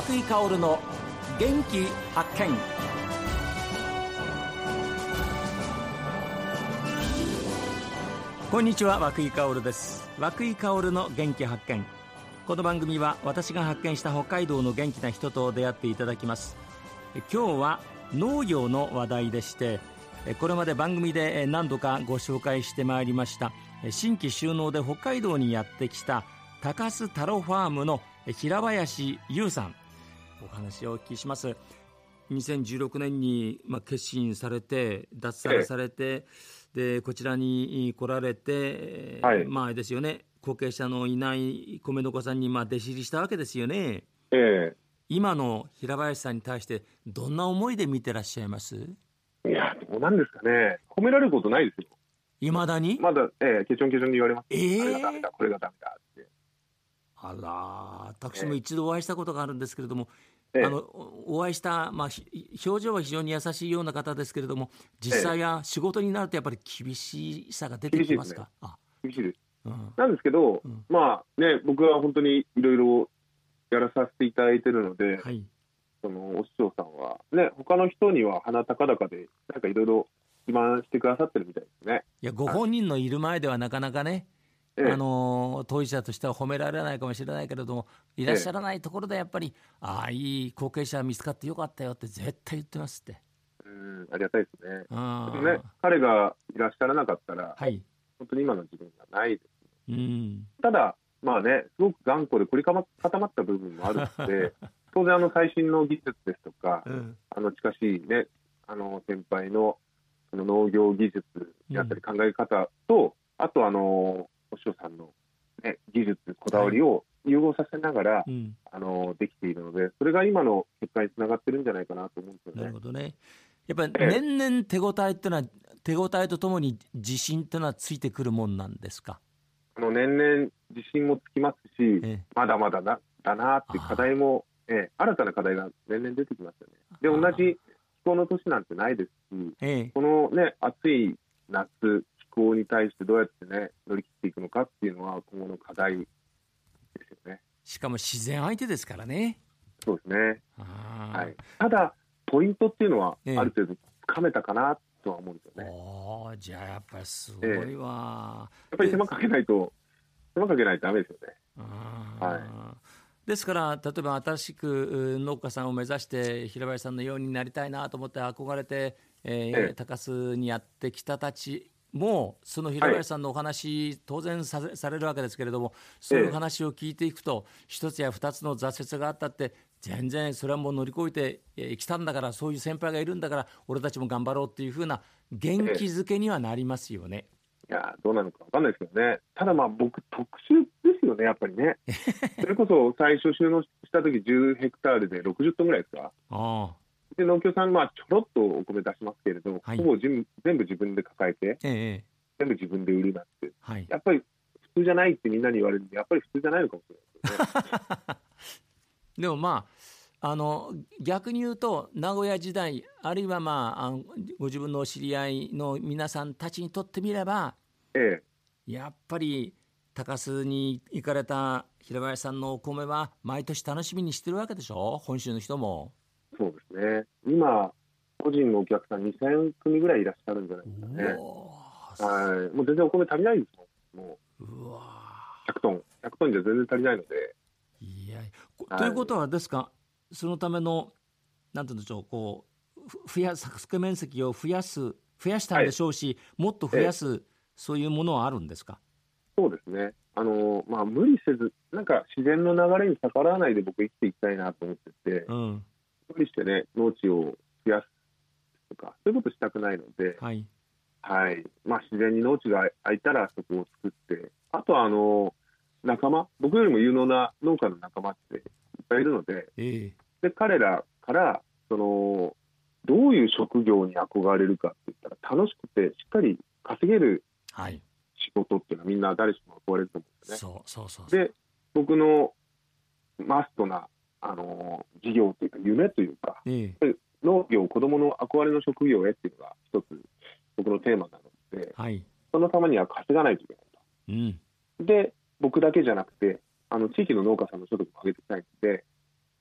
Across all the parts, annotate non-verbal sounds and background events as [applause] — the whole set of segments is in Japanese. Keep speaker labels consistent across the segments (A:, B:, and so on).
A: 松井香の元気発見。こんにちは和井香です。和井香の元気発見。この番組は私が発見した北海道の元気な人と出会っていただきます。今日は農業の話題でしてこれまで番組で何度かご紹介してまいりました。新規収納で北海道にやってきた高須太郎ファームの平林優さん。お話をお聞きします。2016年に、まあ、決心されて脱サラされて、でこちらに来られて、はい、まあですよね。後継者のいない米の子さんにまあ弟子入りしたわけですよね。
B: ええ、
A: 今の平林さんに対してどんな思いで見てらっしゃいます？い
B: やどうなんですかね。褒められることないですよ。
A: いまだに？
B: まだ、ええ、ケチョンケチョンに言われます。
A: ええ。ー、こ
B: れがダメだこれがダメだ。
A: あら私も一度お会いしたことがあるんですけれども、ええ、あのお会いした、まあ、表情は非常に優しいような方ですけれども実際は仕事になるとやっぱり厳しさが出てきますか？
B: 厳しいです、うん、なんですけど、うん、まあね僕は本当にいろいろやらさせていただいてるので、はい、そのお師匠さんはね他の人には鼻高々でなんかいろいろ自慢してくださってるみたいですね。
A: いやご本人のいる前ではなかなかね、あの当事者としては褒められないかもしれないけれどもいらっしゃらないところでやっぱり、ああいい後継者見つかってよかったよって絶対言ってますって。
B: うんありがたいですね。ね彼がいらっしゃらなかったら、はい、本当に今の自分がないです、
A: うん、
B: ただまあねすごく頑固で凝り固まった部分もあるので [laughs] 当然あの最新の技術ですとか、うん、あの近しいねあの先輩のその農業技術であったり考え方と、うん、あとあのお師匠さんの、ね、技術、こだわりを融合させながら、はい、あのできているので、それが今の結果につながってるんじゃないかなと思うんですよね。
A: なるほどね。やっぱり年々手応えっていうのは、手応えとともに自信っていうのはついてくるもんなんですか？
B: あの年々自信もつきますし、ええ、まだまだだだなっていう課題も、ええ、新たな課題が年々出てきますよね。で同じ気候の年なんてないですし、え、このね暑い夏候に対してどうやってね乗り切っていくのかっていうのは今後の課題ですよね。
A: しかも自然相手ですからね。
B: そうですね。はい、ただポイントっていうのはある程度つかめたかなとは思うんですよね、
A: ええ、じゃあやっぱりすごいわ、え、
B: やっぱり手間かけないと手間かけないとダメですよね。はい。
A: ですから例えば新しく農家さんを目指して平林さんのようになりたいなと思って憧れて、えー高須にやってきたたちもうその平林さんのお話、はい、当然さされるわけですけれどもそういう話を聞いていくと一つや二つの挫折があったって全然それはもう乗り越えてきたんだからそういう先輩がいるんだから俺たちも頑張ろうっていうふうな元気づけにはなりますよね。
B: いやどうなのか分かんないですけどね、ただまあ僕、特殊ですよね、やっぱりね。[laughs] それこそ最初収納した時10ヘクタールで60トンぐらいですか？
A: あ
B: で農協さん、まあ、ちょろっとお米出しますけれど、はい、ほぼ全部自分で抱えて、
A: ええ、
B: 全部自分で売るなって、
A: はい、
B: やっぱり普通じゃないってみんなに言われるんで、やっぱり普通じゃないのかもしれないですね。[laughs]
A: でもまああの逆に言うと名古屋時代あるいは、まあ、あのご自分のお知り合いの皆さんたちにとってみれば、
B: え
A: え、やっぱり高須に行かれた平林さんのお米は毎年楽しみにしてるわけでしょ？本州の人も。
B: そうですね。今、個人のお客さん2000組ぐらいいらっしゃるんじゃないですかね。はい。もう全然お米足りないですもん。もう。うわ100トン。100トンじゃ全然足りないので。
A: いや、ということはですか、そのための、なんていうんでしょう、こう、増やす、作面積を増やす、増やしたんでしょうし、はい、もっと増やす、そういうものはあるんですか？
B: そうですね。あのまあ、無理せず、なんか自然の流れに逆らわないで僕生きていきたいなと思ってて、
A: うん、
B: 無理してね、農地を増やすとか、そういうことしたくないので、
A: はい。
B: はいまあ、自然に農地が空いたらそこを作って、あとはあの仲間、僕よりも有能な農家の仲間っていっぱいいるので、
A: えー、
B: で彼らからその、どういう職業に憧れるかって言ったら、楽しくてしっかり稼げる仕事っていうのは、みんな誰しも憧れると思うんです
A: ね。そうそうそ
B: うで僕のマストなあの事業というか夢というか、
A: え
B: え、農業子どもの憧れの職業へっていうのが一つ僕のテーマなので、
A: はい、
B: そのためには稼がないといけ
A: ないと。
B: うん、で僕だけじゃなくてあの地域の農家さんの所得も上げていきたいので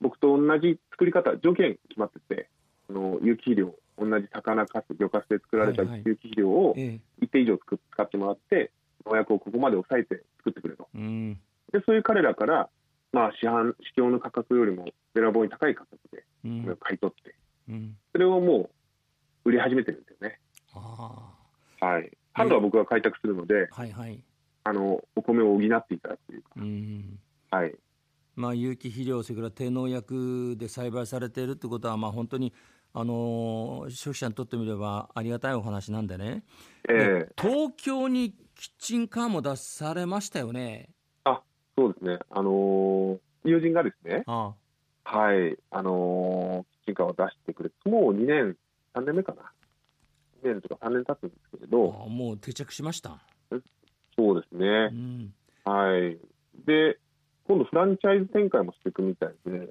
B: 僕と同同じ作り方、条件決まってて、あの有機肥料、同じ魚かす、魚かすで作られた有機肥料を一定以上使ってもらって、農薬をここまで抑えて作ってくれと。うん、でそういう彼らから、まあ、市販、市況の価格よりもべらぼうに高い価格で買い取って、うん、それをもう売り始めてるんですよね。はい、販路は僕が開拓するので、はいはい、あのお米を補っていただくというか。うん。はい。
A: まあ、有機肥料、それから低農薬で栽培されているということは、まあ、本当にあの消費者にとってみればありがたいお話なんでね、えー、東京にキッチンカーも出されましたよね。
B: あそうですね、あのー、友人がですね、ああ。はい、あのー、キッチンカーを出してくれて、もう2年、3年目かな、2年とか3年経つんですけれど、
A: あもう定着しました。
B: そうですね、うん、はい、で、今度フランチャイズ展開もしていくみたいで、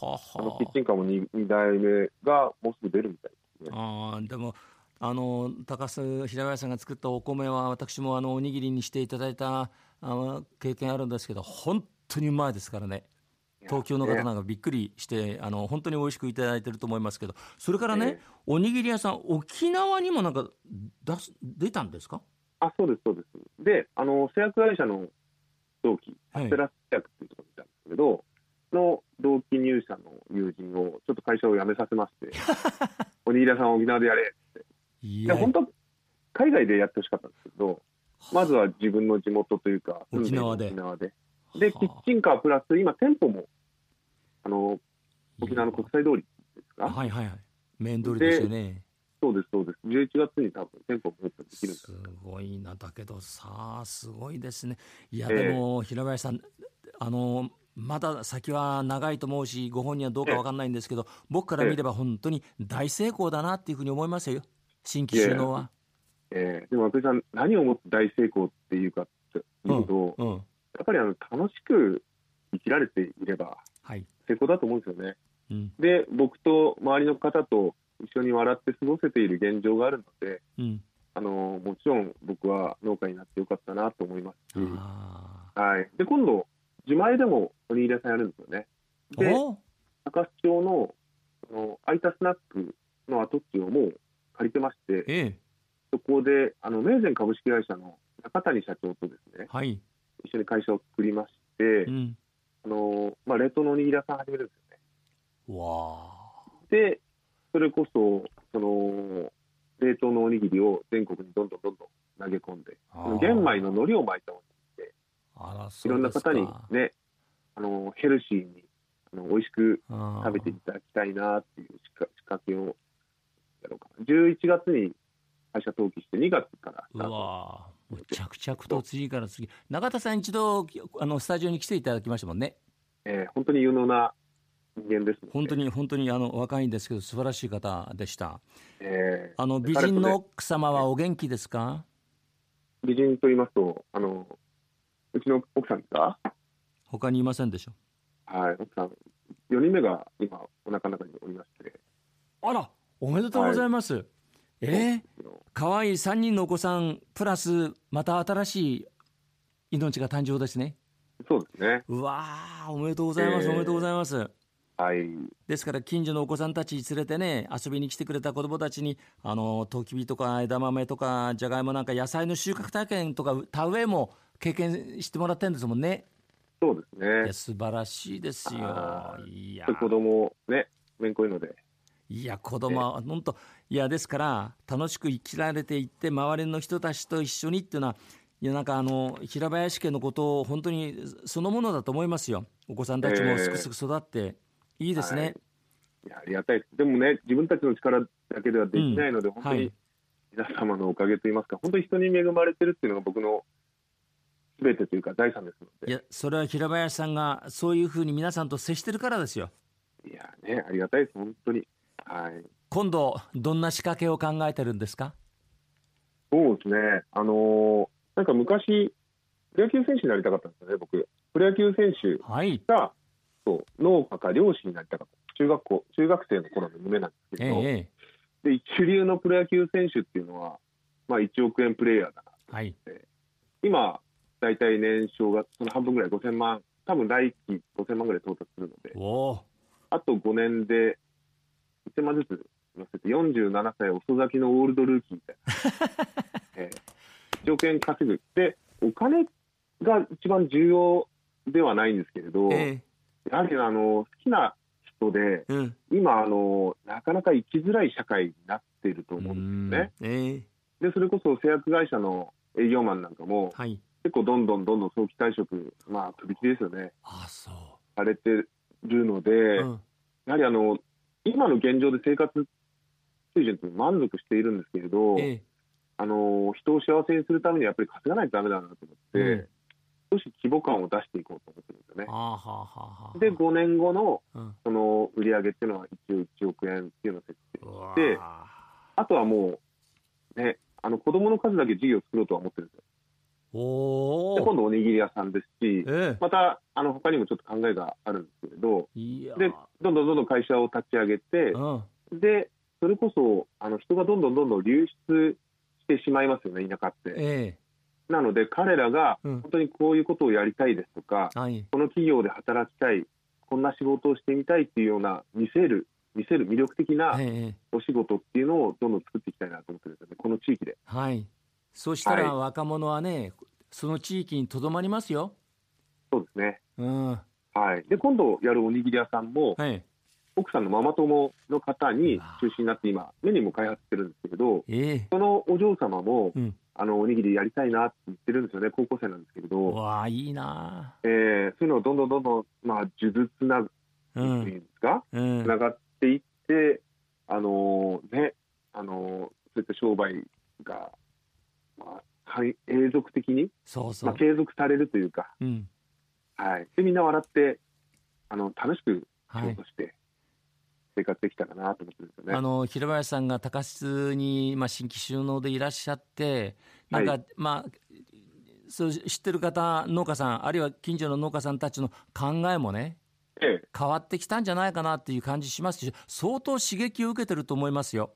B: ははあ。のキッチンカーも 2, 2代目がもうすぐ出るみたいで。すね。
A: あでもあの高須平林さんが作ったお米は私もあのおにぎりにしていただいたあの経験あるんですけど本当にうまいですからね。東京の方なんかびっくりして、あの本当に美味しくいただいてると思いますけどそれからね、おにぎり屋さん沖縄にもなんか出す出たんですか？
B: あそうですそうです。であの製薬会社の同期アステラス製薬っていうところにいたんですけれど、の同期入社の友人をちょっと会社を辞めさせまして [laughs] おにぎり屋さん沖縄でやれって。いや。本当海外でやってほしかったんですけどまずは自分の地元というか
A: 沖縄で。
B: 沖縄で。でキッチンカープラス今店舗もあの沖縄の国際通りですか？
A: はいはいはい。メイン通りですよね。
B: そうですそうです。11月に多分店舗もできる
A: すごいなだけどさあすごいですね。いやでも、平林さんあのまだ先は長いと思うしご本人はどうか分かんないんですけど僕から見れば本当に大成功だなっていうふうに思いますよ。新規収納は。
B: えー、でも松井さん何をもって大成功っていうかっていうと、うんうん、やっぱりあの楽しく生きられていれば成功だと思うんですよね。うん、で僕と周りの方と一緒に笑って過ごせている現状があるので、うん、あのもちろん僕は農家になってよかったなと思います。し、はい、で今度自前でもおにぎり屋さんやるんですよね。で、高須町のの空いたスナックの跡地をもう借りてまして、ええ、そこであの名前株式会社の中谷社長とですね、はい、一緒に会社を作りまして、うん、あのまあ、冷凍のおにぎり屋さん始めるんですよね。わでそれこそその冷凍のおにぎりを全国にどんどんどんどん投げ込んで玄米の海苔を巻いたおにいろんな方にね、あのヘルシーにあの美味しく食べていただきたいなっていう仕掛けをやろうかな。11月に会社登記して2月からうわ
A: もう着々と次から次永田さん一度あのスタジオに来ていただきましたもんね。
B: えー、本当に有能な人間です、ね、
A: 本当に本当にあの若いんですけど素晴らしい方でした。えー、あの美人の奥様はお元気ですか？
B: 美人と言いますとあのうちの奥さんですか？
A: 他にいませんでしょ
B: はい、奥さん、4人目が今、お腹の中におりまして。
A: あら、おめでとうございます。はい、えー、かわいい3人のお子さん、プラス、また新しい命が誕生ですね。
B: そうですね。
A: うわおめでとうございます、えー、おめでとうございます。
B: はい、
A: ですから近所のお子さんたち連れてね遊びに来てくれた子どもたちにあのときびとか枝豆とかじゃがいもなんか野菜の収穫体験とか田植えも経験してもらってるんですもんね。
B: そうですね。
A: 素晴らしいですよ。
B: いや子供ねめんこいので。
A: いや子供は本当いやですから楽しく生きられていって周りの人たちと一緒にっていうのはいやなんかあの平林家のことを本当にそのものだと思いますよ。お子さんたちもすくすく育って、えー、いいですね。はい、
B: いやありがたいです。でもね自分たちの力だけではできないので、うん、本当に皆様のおかげといいますか、本当に人に恵まれてるっていうのが僕のすべてというか財産ですの
A: で。いや、それは平林さんがそういうふうに皆さんと接してるからですよ。
B: いやね、ありがたいです、本当に。はい。
A: 今度、どんな仕掛けを考えてるんですか？
B: そうですね。あのー、なんか昔、プロ野球選手になりたかったんですよね、僕。プロ野球選手が、はい、そう農家か漁師になりたかった。中学校、中学生の頃の夢なんですけど、ええ、で一流のプロ野球選手っていうのは、まあ、1億円プレーヤーだなはい、今、大体年商がその半分ぐらい5000万、多分来期5000万ぐらい到達するので、あと5年で1000万ずつ乗せて47歳遅咲きのオールドルーキーみたいな、[laughs] えー、1億円稼ぐでお金が一番重要ではないんですけれど、えー、やはりあの好きな人で、うん、今あの、なかなか生きづらい社会になっていると思うんですよね。えー、でそれこそ製薬会社の営業マンなんかも、はい、結構どんどんどんどん早期退職、まあ、飛び切りですよね、あそう。されてるので、うん、やはりあの今の現状で生活水準と満足しているんですけれど、ええ、あの人を幸せにするためにやっぱり稼がないとだめだなと思って、うん、少し規模感を出していこうと思ってるんですよね。はははで5年後のその売り上げっていうのは一応1億円っていうのを設定してあとはもうねあの子供の数だけ事業を作ろうとは思ってるんですよ。で今度おにぎり屋さんですし、えー、またあの他にもちょっと考えがあるんですけれどでどんどんどんどん会社を立ち上げて、うん、でそれこそあの人がどんどんどんどん流出してしまいますよね田舎って。えー、なので彼らが本当にこういうことをやりたいですとか、うん、この企業で働きたいこんな仕事をしてみたいっていうような見せる見せる魅力的なお仕事っていうのをどんどん作っていきたいなと思ってるんですよねこの地域で。
A: はいそしたら若者はね、はい、その地域にとどまりますよ。
B: そうですね。うん。はい。で、今度やるおにぎり屋さんも、はい、奥さんのママ友の方に中心になって今、メニューも開発してるんですけれど、えー、そのお嬢様も、うん、あのおにぎりやりたいなって言ってるんですよね、高校生なんですけれど。
A: わあ、いいな、
B: えー、そういうのをどんどんどんどん、まあ、数珠つなぐっていうんですか、つ、うん、ながっていって、あのー、ね、あのー、そういった商売がまあ、永続的にそうそう、まあ、継続されるというか、うん、はい、でみんな笑ってあの楽しく仕事して、生活できたらなと思ってるんですよね、
A: あの平林さんが高須に、まあ、新規収納でいらっしゃってなんか、はい、まあそう知ってる方農家さんあるいは近所の農家さんたちの考えもね、ええ、変わってきたんじゃないかなっていう感じしますし相当刺激を受けてると思いますよ。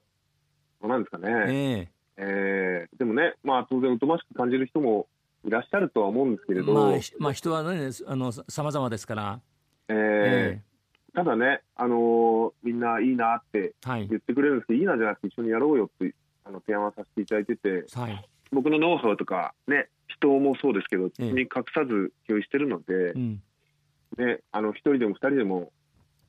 B: そうなんですかね。ええ。えー、でもね、まあ、当然、疎ましく感じる人もいらっしゃるとは思うんですけれど、
A: まあ、まあ、人はね、あの様々ですから。
B: えー、えー、ただね、あのー、みんないいなって言ってくれるんですけど、はい、いいなじゃなくて一緒にやろうよってあの提案はさせていただいてて、はい、僕のノウハウとか、ね、人もそうですけど、えー、に隠さず共有してるので、うん、ね、あの一人でも二人でも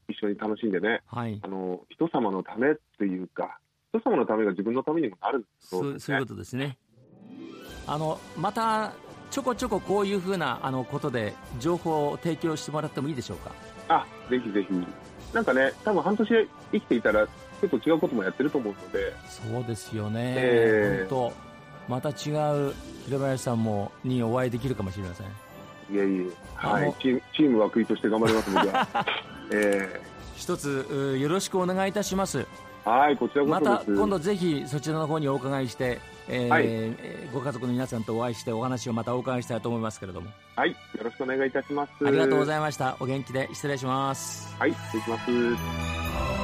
B: 一緒に楽しんでね、はい、あの人様のためっていうか、人様のためが自分のためにもなる
A: そう、ね、そういうことですね。あのまたちょこちょここういうふうなあのことで情報を提供してもらってもいいでしょうか？
B: あぜひぜひ。なんかね、多分半年生きていたら結構違うこともやってると思うので。
A: そうですよね。えー、本当また違う平林さんもにお会いできるかもしれません。
B: いえいえ、はい、チームチーム枠として頑張りますので、[laughs]
A: えー、一つよろしくお願いいたします。
B: はい、こちらこ
A: そまた今度ぜひそちらの方にお伺いして、えー、はい、ご家族の皆さんとお会いしてお話をまたお伺いしたいと思いますけれども。
B: はい、よろしくお願いいたします。
A: ありがとうございました。お元気で失礼します。
B: はい、失礼します。